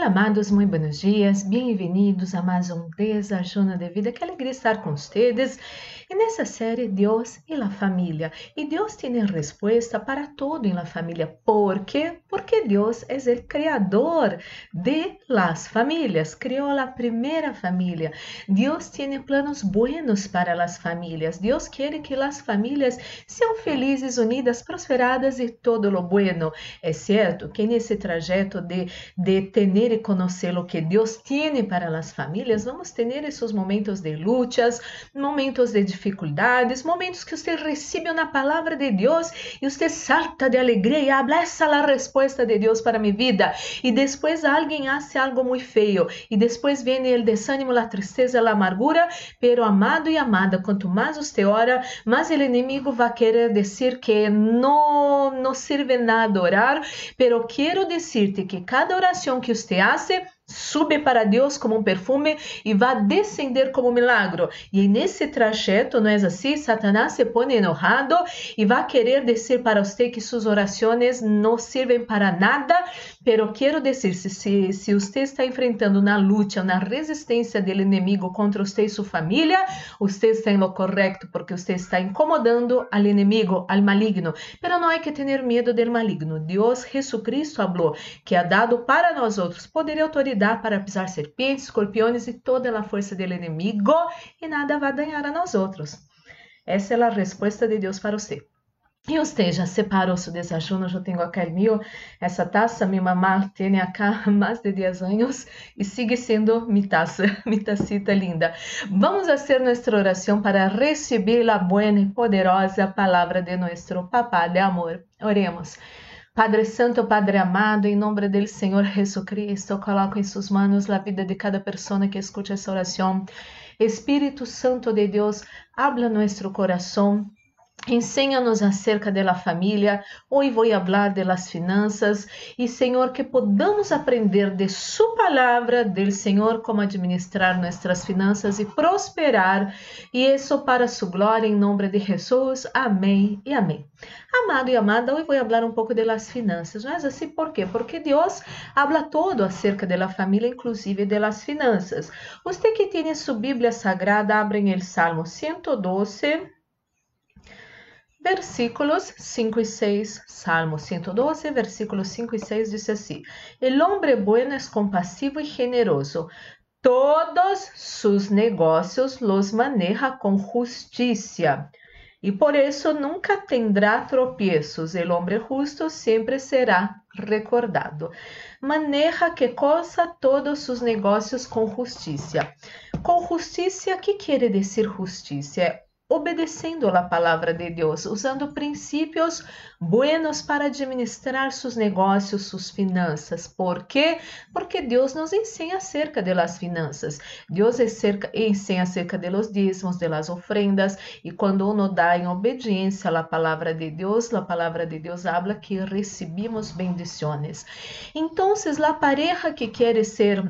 Olá, amados, muito buenos dias, bem-vindos a mais um Desajuno de Vida. Que alegria estar com vocês nessa série Deus e a família. E Deus tem resposta para tudo em la família. ¿Por quê? Porque Deus é o criador de las famílias. Criou a primeira família. Deus tem planos buenos para las famílias. Deus quer que las famílias sejam felizes, unidas, prosperadas e todo lo bueno. É certo que nesse trajeto de, de ter e conhecer o que Deus tem para as famílias, vamos ter esses momentos de lutas, momentos de dificuldades, momentos que você recebe na palavra de Deus e você salta de alegria e habla essa é a resposta de Deus para minha vida. E depois alguém hace algo muito feio e depois vem o desânimo, a tristeza, a amargura. Pero amado e amada, quanto mais você ora, mais o inimigo vai querer dizer que não não serve nada orar. Pero quero dizer-te que cada oração que você hace sube para Deus como um perfume e vai descender como um milagro. E nesse trajeto, não é assim? Satanás se põe enojado e vai querer dizer para você que suas orações não servem para nada. Pero quero dizer, se, se você está enfrentando na luta, na resistência do inimigo contra você e sua família, você está lo correto, porque você está incomodando ao inimigo, ao maligno. Pero não há que ter medo do maligno. Deus, Jesucristo, falou que ha dado para nós outros poder e autoridade dá para pisar serpentes, escorpiões e toda a força do inimigo e nada vai danhar a nós outros. Essa é a resposta de Deus para você. E você já separou seu desajuno? Eu tenho aqui meu. Essa taça, minha mamá tem acá mais de 10 anos e sigue sendo minha taça, minha tacita linda. Vamos fazer nossa oração para receber a boa e poderosa palavra de nosso Papá de amor. Oremos. Padre Santo, Padre amado, em nome do Senhor Jesus coloco em suas mãos a vida de cada pessoa que escute essa oração. Espírito Santo de Deus, habla nosso coração, Ensina-nos acerca da família. Hoje vou falar das finanças e, Senhor, que podamos aprender de Sua palavra, do Senhor, como administrar nossas finanças e prosperar. E isso para Sua glória, em nome de Jesus. Amém e amém. Amado e amada, hoje vou falar um pouco das finanças. Mas assim, por quê? Porque Deus habla todo acerca da família, inclusive das finanças. Você que tem sua Bíblia Sagrada, abrem o Salmo 112 versículos 5 e 6, Salmo 112, versículos 5 e 6 diz assim: El hombre bueno es compasivo y generoso. Todos sus negocios los maneja con justicia. E por isso nunca tendrá tropiezos. El hombre justo sempre será recordado. Maneja que cosa todos os negócios com justiça. Com justiça, que quer dizer justiça? Obedecendo a palavra de Deus, usando princípios buenos para administrar seus negócios, suas finanças. ¿Por quê? Porque Deus nos ensina acerca de las finanças. Deus ensina acerca de los dízimos, de las ofrendas, e quando uno dá em obediência à palavra de Deus, a palavra de Deus habla que recebemos bendições. Então, a pareja que quer ser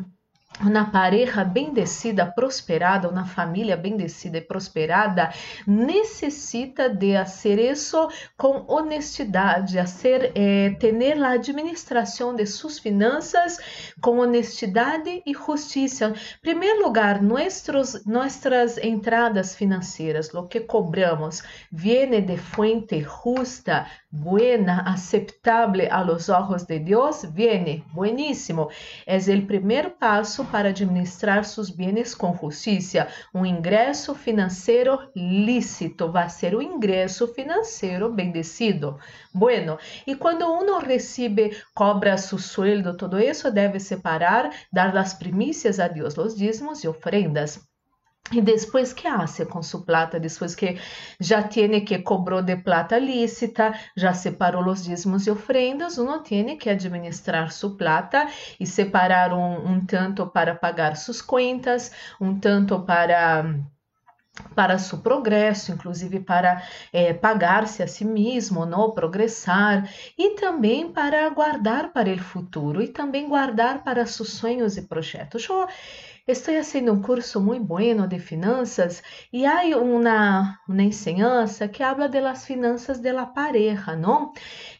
uma pareja bendecida, prosperada, uma família bendecida e prosperada, necessita de fazer isso com honestidade, hacer, eh, ter a administração de suas finanças com honestidade e justiça. Em primeiro lugar, nossos, nossas entradas financeiras, o que cobramos, viene de fuente justa, buena, aceptable a los ojos de Deus, viene, bueníssimo. É o primeiro passo para administrar seus bens com justiça. Um ingresso financeiro lícito vai ser o ingresso financeiro bendecido. Bueno, e quando uno recebe, cobra seu sueldo, todo isso deve separar, dar as primícias a Deus, os dízimos e ofrendas. E depois que hace com sua plata, depois que já tiene que cobrou de plata lícita, já separou os dízimos e ofrendas, uno tiene que administrar sua plata e separar um, um tanto para pagar suas contas, um tanto para para seu progresso, inclusive para é, pagar-se a si mesmo, não progressar, e também para guardar para o futuro, e também guardar para seus sonhos e projetos. Eu, estou fazendo um curso muito bueno de finanças e há uma, uma enseñança que habla de las finanças de la pareja, não?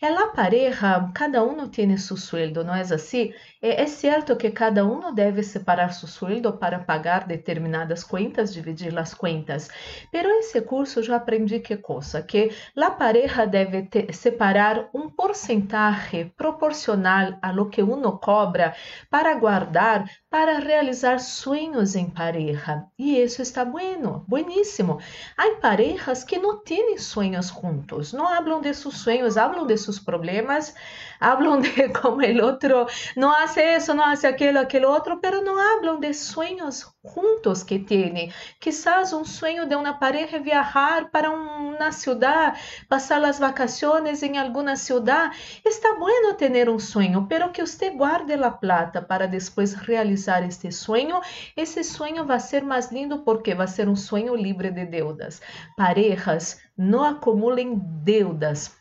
En la pareja, cada um tem seu sueldo, não é assim? É, é certo que cada um deve separar seu sueldo para pagar determinadas contas, dividir as contas. Pero esse curso eu aprendi que coisa? Que la pareja deve separar um porcentaje proporcional a lo que uno cobra para guardar para realizar sonhos em pareja. E isso está bueno, bueníssimo. Há parejas que não têm sonhos juntos, não hablam de seus sonhos, hablam de seus problemas, hablam de como o outro não hace isso, não hace aquilo, aquele outro, pero não hablam de sonhos juntos que têm. Quizás um sonho de uma pareja é viajar para uma cidade, passar as vacaciones em alguma cidade. Está bueno ter um sonho, pero que você guarde a plata para depois realizar este sonho. Esse sonho vai ser mais lindo porque vai ser um sonho livre de deudas. Parejas não acumulem deudas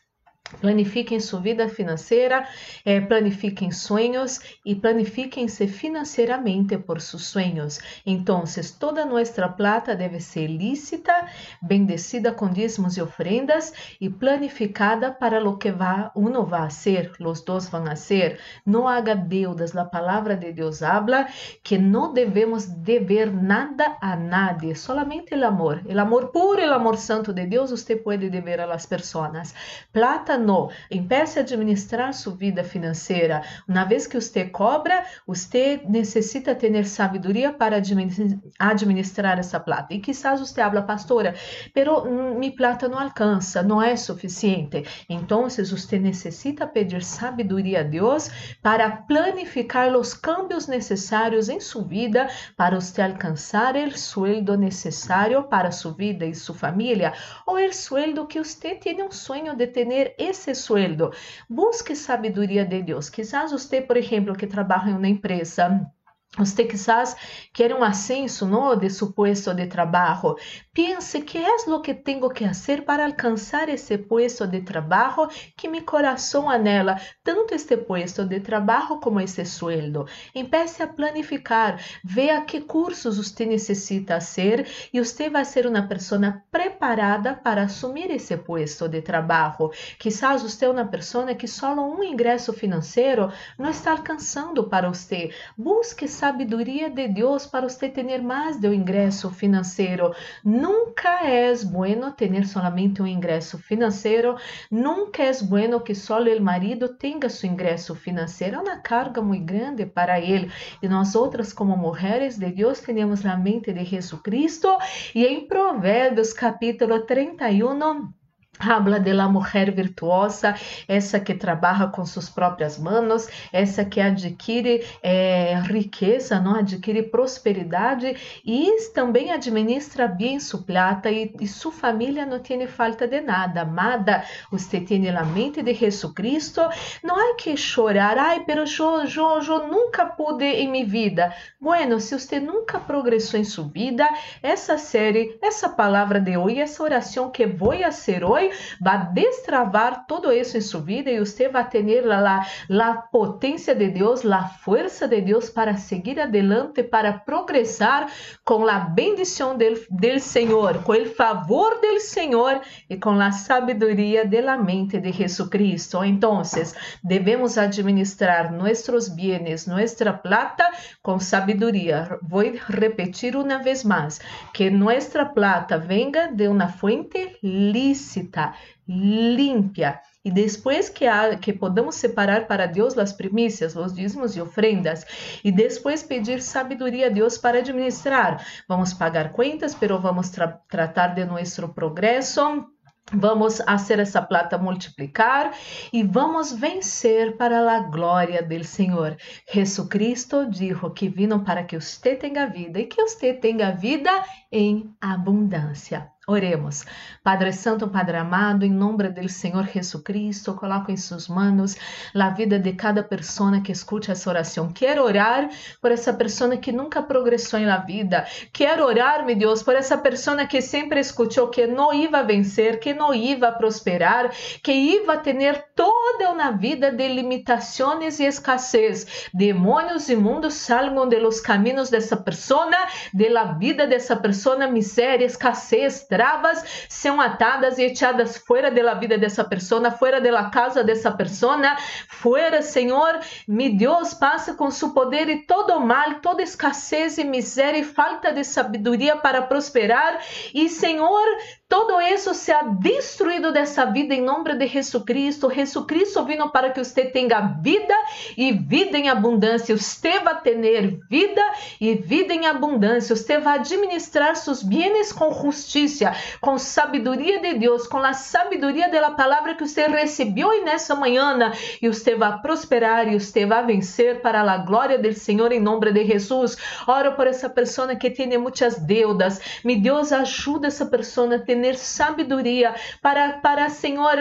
Planifiquem sua vida financeira, eh, planifiquem sonhos e planifiquem-se financeiramente por seus sonhos. Então, toda nossa plata deve ser lícita, bendecida com dízimos e ofrendas e planificada para lo que va, uno va a ser, los dos van a ser. Não haga deudas. A palavra de Deus habla que não devemos dever nada a nadie, solamente o amor. O amor puro, o amor santo de Deus, você pode dever a las personas. Plata no. Empiece a administrar sua vida financeira. Uma vez que você cobra, você necessita ter sabedoria para administrar essa plata. E quizás você habla, pastora, pero mi plata não alcança, não é suficiente. Então, você necessita pedir sabedoria a Deus para planificar os cambios necessários em sua vida para você alcançar o sueldo necessário para sua vida e sua família, ou o sueldo que você tem um sonho de ter esse sueldo. Busque sabedoria de Deus. Quizás você, por exemplo, que trabalha em uma empresa, você quizás quer um ascenso ¿no? de su puesto de trabalho. Pense que é o que tenho que fazer para alcançar esse puesto de trabalho que mi coração anela, tanto este puesto de trabalho como esse sueldo. Empece a planificar, veja que cursos você necessita fazer e você vai ser uma pessoa preparada para assumir esse puesto de trabalho. Quizás você é uma pessoa que só um ingresso financeiro não está alcançando para você. Busque sabedoria de Deus para você ter mais de um ingresso financeiro. Nunca é bueno ter somente um ingresso financeiro. Nunca é bueno que só o marido tenha seu ingresso financeiro. É uma carga muito grande para ele. E nós outras, como mulheres de Deus, temos a mente de Jesus Cristo. E em Provérbios, capítulo 31, Habla de la mujer virtuosa, essa que trabalha com suas próprias manos, essa que adquire é, riqueza, não adquire prosperidade e também administra bem sua plata e, e sua família não tem falta de nada. Amada, você tem a mente de Jesus Cristo. Não há que chorar, ai, pero eu, eu, eu nunca pude em minha vida. Bueno, se você nunca progressou em sua vida, essa série, essa palavra de hoje, essa oração que vou fazer hoje va a destravar todo eso en su vida y usted va a tener la, la, la potencia de Dios, la fuerza de Dios para seguir adelante, para progresar con la bendición del, del Señor, con el favor del Señor y con la sabiduría de la mente de Jesucristo. Entonces, debemos administrar nuestros bienes, nuestra plata con sabiduría. Voy a repetir una vez más, que nuestra plata venga de una fuente lícita limpia. E depois que, há, que podamos separar para Deus as primícias, os dízimos e ofrendas, e depois pedir sabedoria a Deus para administrar. Vamos pagar contas, pero vamos tra tratar de nosso progresso. Vamos fazer essa plata multiplicar e vamos vencer para a glória do Senhor. Jesucristo dijo que vino para que você tenha vida e que você tenha vida em abundância. Oremos. Padre Santo, Padre amado, em nome do Senhor Jesus Cristo, coloco em suas mãos a vida de cada pessoa que escute essa oração. Quero orar por essa pessoa que nunca progressou na vida. Quero orar, meu Deus, por essa pessoa que sempre escutou que não ia vencer, que não ia prosperar, que ia ter toda uma vida de limitações e escassez. Demônios imundos salgam de los caminhos dessa pessoa, de la vida dessa pessoa, miséria, escassez, travas são atadas e echadas fora da vida dessa pessoa, fora da casa dessa pessoa, fora, Senhor, mi Deus passa com seu poder e todo mal, toda escassez e miséria e falta de sabedoria para prosperar. E, Senhor, todo isso seja destruído dessa vida em nome de Jesus Cristo. Jesus Cristo vino para que você tenha vida e vida em abundância. Você vai ter vida e vida em abundância. Você vai administrar seus bens com justiça, com sabedoria de Deus, com a sabedoria da palavra que você recebeu nessa manhã. E você vai prosperar e você vai vencer para a glória do Senhor em nome de Jesus. Oro por essa pessoa que tem muitas deudas. Me Deus ajuda essa pessoa a ter sabedoria para, para Senhor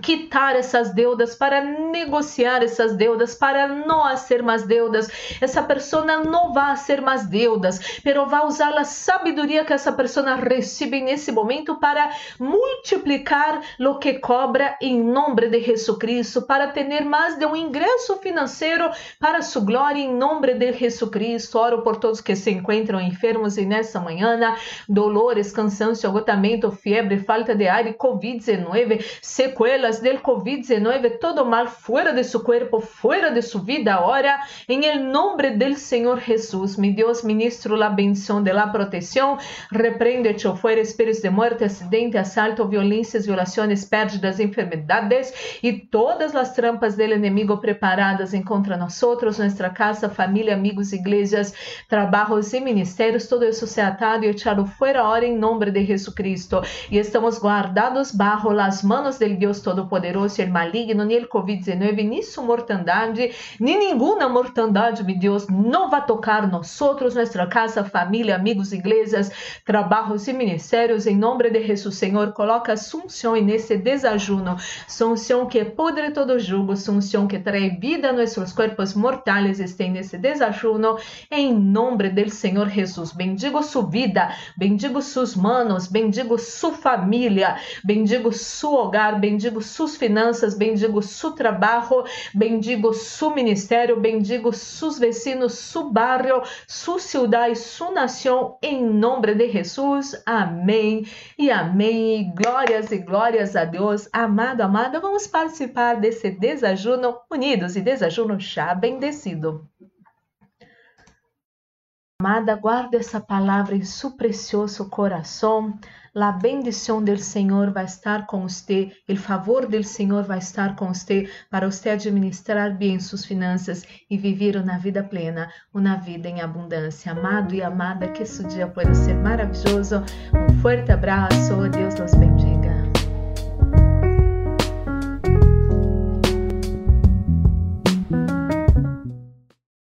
quitar essas deudas, para negociar essas deudas, para não ser mais deudas. Essa pessoa não vai ser mais deudas, pero vai usar a sabedoria que essa pessoa recebe nesse momento para multiplicar o que cobra em nome de Jesus Cristo, para ter mais de um ingresso financeiro para sua glória em nome de Jesus Cristo. Oro por todos que se encontram enfermos e nessa manhã, dolores, cansaço, agotamento, febre, falta de ar e COVID-19, sequelas secuelas del COVID-19, todo mal fuera de su cuerpo, fuera de su vida ahora, en el nombre del Señor Jesús. Mi Dios, ministro la bendición de la protección, reprende, echo fuera espíritus de muerte, accidente, asalto, violencias, violaciones, pérdidas, enfermedades y todas las trampas del enemigo preparadas en contra nosotros, nuestra casa, familia, amigos, iglesias, trabajos y ministerios, todo eso sea atado y echado fuera ahora en nombre de Jesucristo. Y estamos guardados bajo las manos del Dios Todo-Poderoso, el maligno, nem el Covid-19, nem sua mortandade, nem nenhuma mortandade, meu Deus, não vai tocar nós nossa casa, família, amigos, igrejas, trabalhos e ministérios, em nome de Jesus, Senhor, coloca Assunção nesse desajuno, Assunção que pudre todo jugo, Assunção que traz vida a nossos corpos mortais, estém nesse desajuno, em nome do Senhor Jesus. Bendigo sua vida, bendigo seus manos, bendigo sua família, bendigo seu hogar, bendigo sus finanças, bendigo su trabalho, bendigo su ministério, bendigo sus vecinos, su barrio, su ciudad e su nação, em nome de Jesus. Amém e amém. Glórias e glórias a Deus. Amado, amada, vamos participar desse desajuno unidos e desajuno já bendecido. Amada, guarde essa palavra em seu precioso coração. La bendição do Senhor vai estar com você, o favor do Senhor vai estar com você para você administrar bem suas finanças e viver uma vida plena, uma vida em abundância. Amado e amada, que esse dia possa ser maravilhoso. Um forte abraço, Deus nos bendiga.